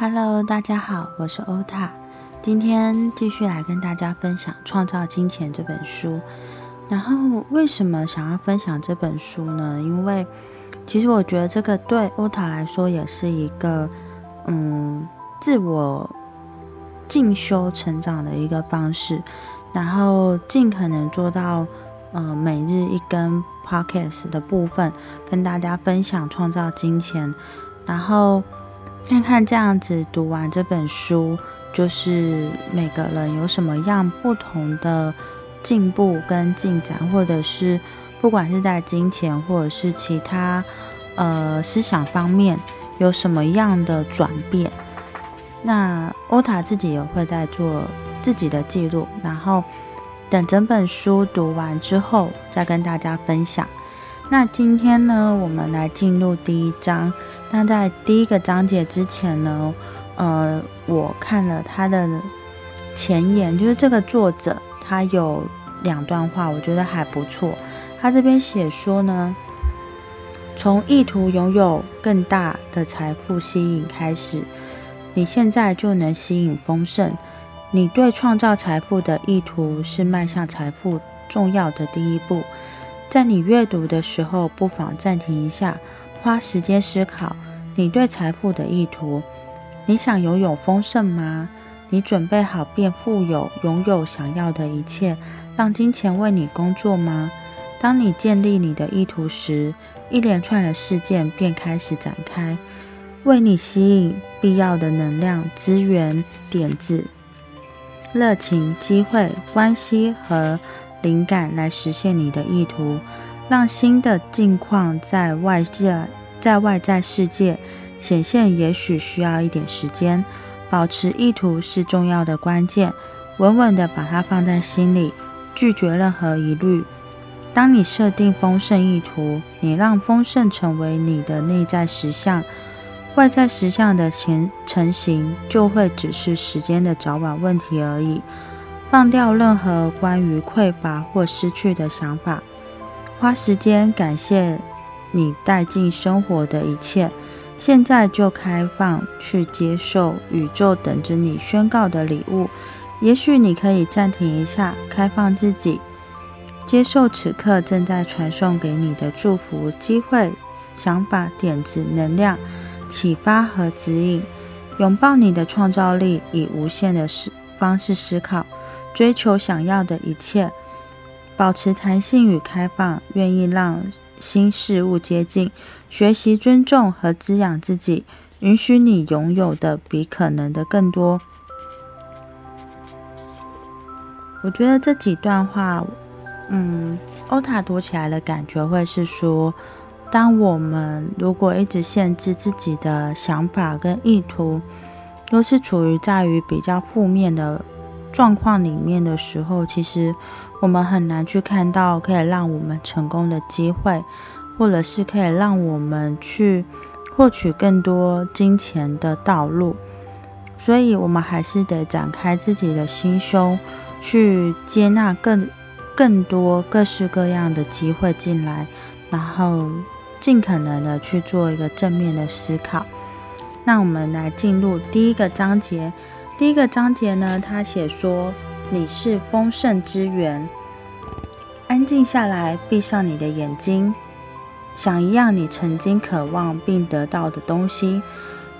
Hello，大家好，我是欧塔，今天继续来跟大家分享《创造金钱》这本书。然后为什么想要分享这本书呢？因为其实我觉得这个对欧塔来说也是一个嗯自我进修成长的一个方式。然后尽可能做到嗯每日一根 Podcast 的部分，跟大家分享创造金钱。然后。看看这样子读完这本书，就是每个人有什么样不同的进步跟进展，或者是不管是在金钱或者是其他呃思想方面有什么样的转变。那欧塔自己也会在做自己的记录，然后等整本书读完之后再跟大家分享。那今天呢，我们来进入第一章。那在第一个章节之前呢，呃，我看了他的前言，就是这个作者他有两段话，我觉得还不错。他这边写说呢，从意图拥有更大的财富吸引开始，你现在就能吸引丰盛。你对创造财富的意图是迈向财富重要的第一步。在你阅读的时候，不妨暂停一下。花时间思考你对财富的意图。你想拥有丰盛吗？你准备好变富有，拥有想要的一切，让金钱为你工作吗？当你建立你的意图时，一连串的事件便开始展开，为你吸引必要的能量、资源、点子、热情、机会、关系和灵感来实现你的意图。让新的境况在外界、在外在世界显现，也许需要一点时间。保持意图是重要的关键，稳稳的把它放在心里，拒绝任何疑虑。当你设定丰盛意图，你让丰盛成为你的内在实相，外在实相的前成型就会只是时间的早晚问题而已。放掉任何关于匮乏或失去的想法。花时间感谢你带进生活的一切，现在就开放去接受宇宙等着你宣告的礼物。也许你可以暂停一下，开放自己，接受此刻正在传送给你的祝福、机会、想法、点子、能量、启发和指引。拥抱你的创造力，以无限的思方式思考，追求想要的一切。保持弹性与开放，愿意让新事物接近，学习尊重和滋养自己，允许你拥有的比可能的更多。我觉得这几段话，嗯，欧塔读起来的感觉会是说，当我们如果一直限制自己的想法跟意图，都是处于在于比较负面的状况里面的时候，其实。我们很难去看到可以让我们成功的机会，或者是可以让我们去获取更多金钱的道路。所以，我们还是得展开自己的心胸，去接纳更更多各式各样的机会进来，然后尽可能的去做一个正面的思考。那我们来进入第一个章节。第一个章节呢，他写说。你是丰盛之源。安静下来，闭上你的眼睛，想一样你曾经渴望并得到的东西，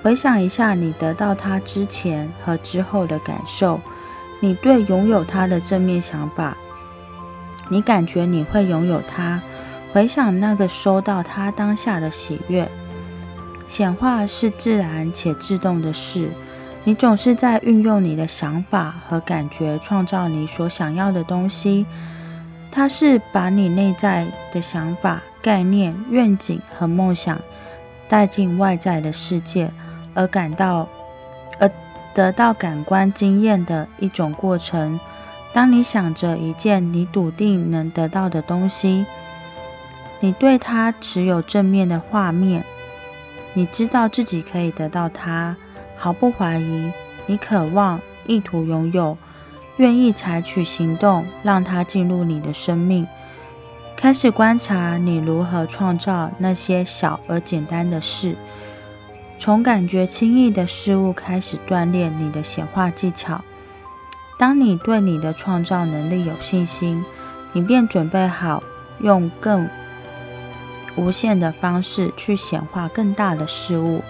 回想一下你得到它之前和之后的感受，你对拥有它的正面想法，你感觉你会拥有它，回想那个收到它当下的喜悦。显化是自然且自动的事。你总是在运用你的想法和感觉，创造你所想要的东西。它是把你内在的想法、概念、愿景和梦想带进外在的世界，而感到、而得到感官经验的一种过程。当你想着一件你笃定能得到的东西，你对它持有正面的画面，你知道自己可以得到它。毫不怀疑，你渴望、意图拥有、愿意采取行动，让它进入你的生命。开始观察你如何创造那些小而简单的事。从感觉轻易的事物开始锻炼你的显化技巧。当你对你的创造能力有信心，你便准备好用更无限的方式去显化更大的事物。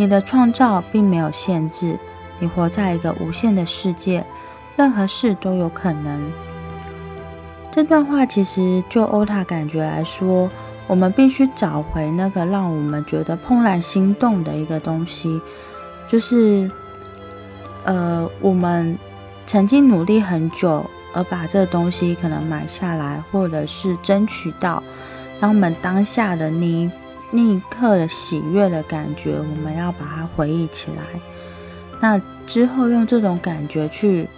你的创造并没有限制，你活在一个无限的世界，任何事都有可能。这段话其实就欧塔感觉来说。我们必须找回那个让我们觉得怦然心动的一个东西，就是，呃，我们曾经努力很久而把这个东西可能买下来，或者是争取到，让我们当下的那那一刻的喜悦的感觉，我们要把它回忆起来。那之后用这种感觉去，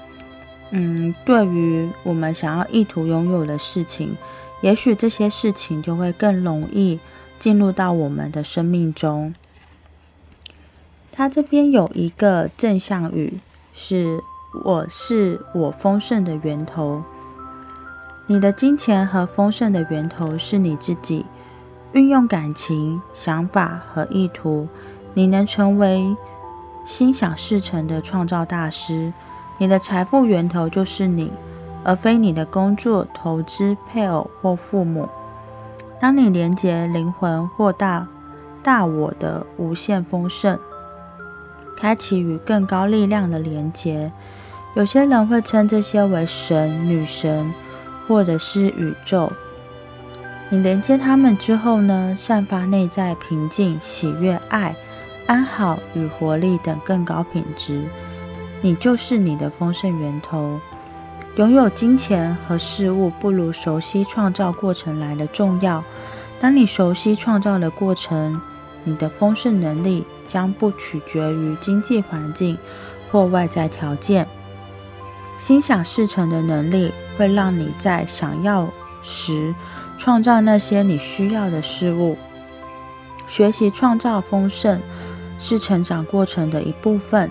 嗯，对于我们想要意图拥有的事情。也许这些事情就会更容易进入到我们的生命中。他这边有一个正向语，是“我是我丰盛的源头”。你的金钱和丰盛的源头是你自己。运用感情、想法和意图，你能成为心想事成的创造大师。你的财富源头就是你。而非你的工作、投资、配偶或父母。当你连接灵魂或大大我的无限丰盛，开启与更高力量的连接，有些人会称这些为神、女神，或者是宇宙。你连接他们之后呢，散发内在平静、喜悦、爱、安好与活力等更高品质。你就是你的丰盛源头。拥有金钱和事物不如熟悉创造过程来的重要。当你熟悉创造的过程，你的丰盛能力将不取决于经济环境或外在条件。心想事成的能力会让你在想要时创造那些你需要的事物。学习创造丰盛是成长过程的一部分。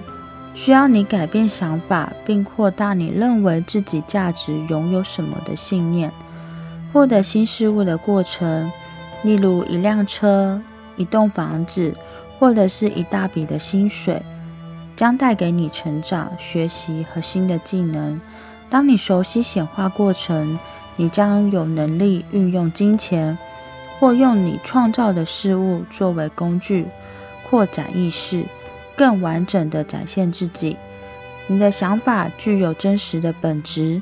需要你改变想法，并扩大你认为自己价值拥有什么的信念。获得新事物的过程，例如一辆车、一栋房子，或者是一大笔的薪水，将带给你成长、学习和新的技能。当你熟悉显化过程，你将有能力运用金钱，或用你创造的事物作为工具，扩展意识。更完整的展现自己。你的想法具有真实的本质，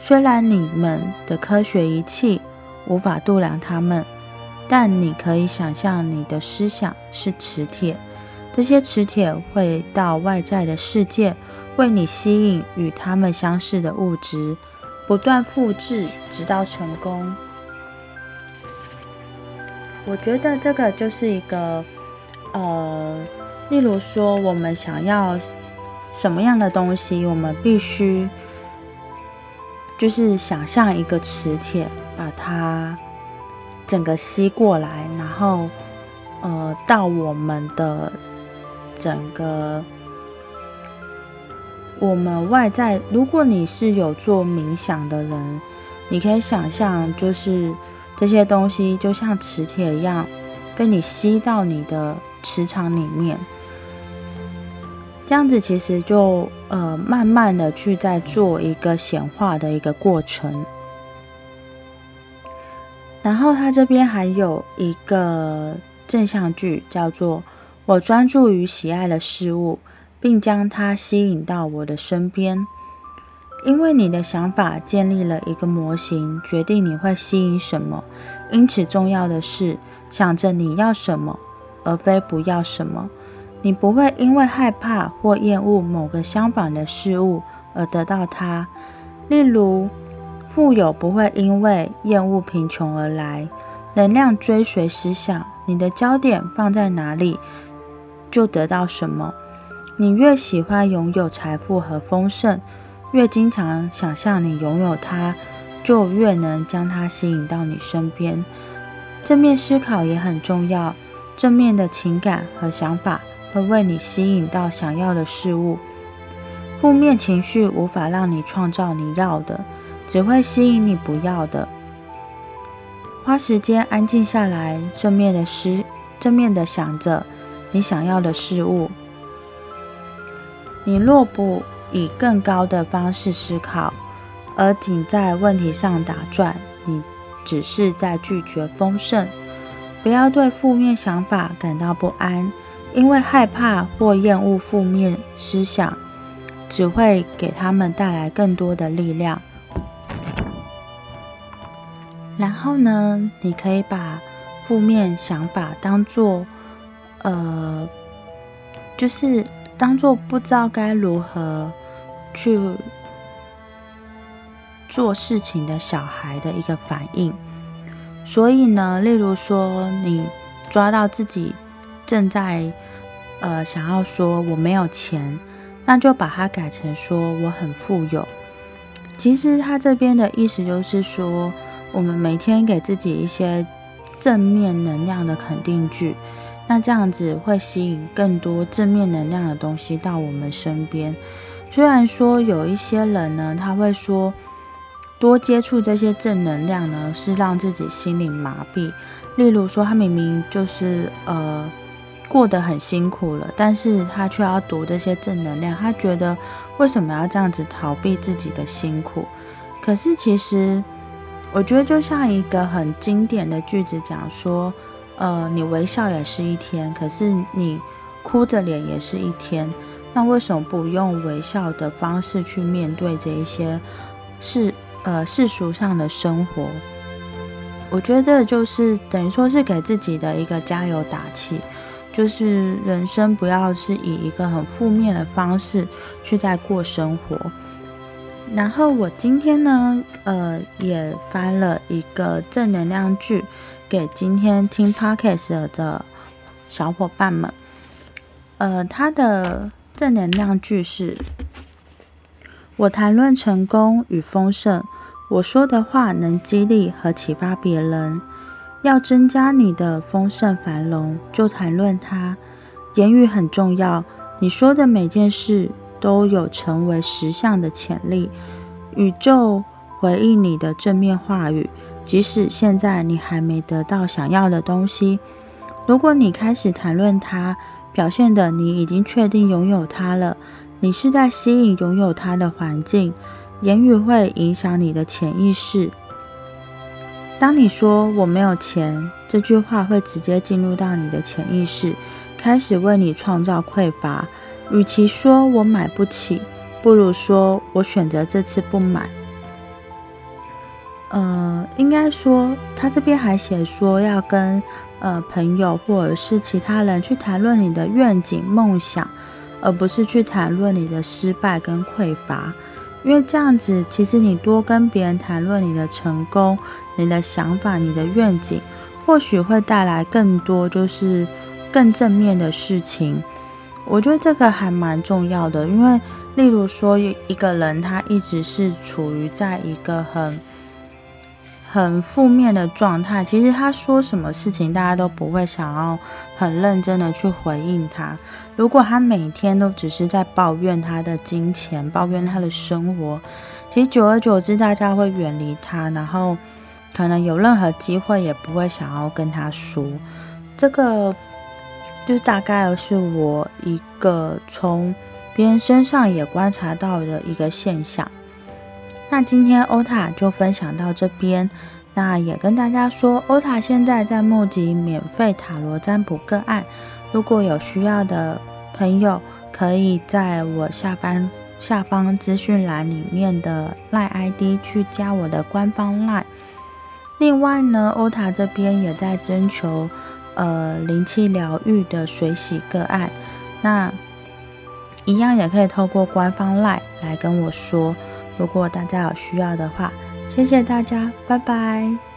虽然你们的科学仪器无法度量它们，但你可以想象你的思想是磁铁，这些磁铁会到外在的世界，为你吸引与它们相似的物质，不断复制，直到成功。我觉得这个就是一个，呃。例如说，我们想要什么样的东西，我们必须就是想象一个磁铁，把它整个吸过来，然后呃，到我们的整个我们外在。如果你是有做冥想的人，你可以想象，就是这些东西就像磁铁一样，被你吸到你的磁场里面。这样子其实就呃慢慢的去在做一个显化的一个过程，然后他这边还有一个正向句，叫做“我专注于喜爱的事物，并将它吸引到我的身边”。因为你的想法建立了一个模型，决定你会吸引什么。因此，重要的是想着你要什么，而非不要什么。你不会因为害怕或厌恶某个相反的事物而得到它。例如，富有不会因为厌恶贫穷而来。能量追随思想，你的焦点放在哪里，就得到什么。你越喜欢拥有财富和丰盛，越经常想象你拥有它，就越能将它吸引到你身边。正面思考也很重要，正面的情感和想法。会为你吸引到想要的事物，负面情绪无法让你创造你要的，只会吸引你不要的。花时间安静下来，正面的思，正面的想着你想要的事物。你若不以更高的方式思考，而仅在问题上打转，你只是在拒绝丰盛。不要对负面想法感到不安，因为害怕或厌恶负面思想，只会给他们带来更多的力量。然后呢，你可以把负面想法当做，呃，就是当做不知道该如何去做事情的小孩的一个反应。所以呢，例如说，你抓到自己正在呃想要说我没有钱，那就把它改成说我很富有。其实他这边的意思就是说。我们每天给自己一些正面能量的肯定句，那这样子会吸引更多正面能量的东西到我们身边。虽然说有一些人呢，他会说多接触这些正能量呢，是让自己心灵麻痹。例如说，他明明就是呃过得很辛苦了，但是他却要读这些正能量，他觉得为什么要这样子逃避自己的辛苦？可是其实。我觉得就像一个很经典的句子讲说，呃，你微笑也是一天，可是你哭着脸也是一天。那为什么不用微笑的方式去面对这一些世呃世俗上的生活？我觉得这就是等于说是给自己的一个加油打气，就是人生不要是以一个很负面的方式去在过生活。然后我今天呢，呃，也翻了一个正能量剧给今天听 podcast 的小伙伴们。呃，他的正能量句是：我谈论成功与丰盛，我说的话能激励和启发别人。要增加你的丰盛繁荣，就谈论它。言语很重要，你说的每件事。都有成为实相的潜力。宇宙回应你的正面话语，即使现在你还没得到想要的东西。如果你开始谈论它，表现的你已经确定拥有它了。你是在吸引拥有它的环境。言语会影响你的潜意识。当你说“我没有钱”这句话，会直接进入到你的潜意识，开始为你创造匮乏。与其说我买不起，不如说我选择这次不买。呃，应该说他这边还写说要跟呃朋友或者是其他人去谈论你的愿景梦想，而不是去谈论你的失败跟匮乏。因为这样子，其实你多跟别人谈论你的成功、你的想法、你的愿景，或许会带来更多就是更正面的事情。我觉得这个还蛮重要的，因为例如说一个人他一直是处于在一个很很负面的状态，其实他说什么事情大家都不会想要很认真的去回应他。如果他每天都只是在抱怨他的金钱、抱怨他的生活，其实久而久之大家会远离他，然后可能有任何机会也不会想要跟他说这个。就大概是我一个从别人身上也观察到的一个现象。那今天欧塔就分享到这边，那也跟大家说，欧塔现在在募集免费塔罗占卜个案，如果有需要的朋友，可以在我下班下方资讯栏里面的赖 ID 去加我的官方赖。另外呢，欧塔这边也在征求。呃，灵气疗愈的水洗个案，那一样也可以透过官方 LINE 来跟我说。如果大家有需要的话，谢谢大家，拜拜。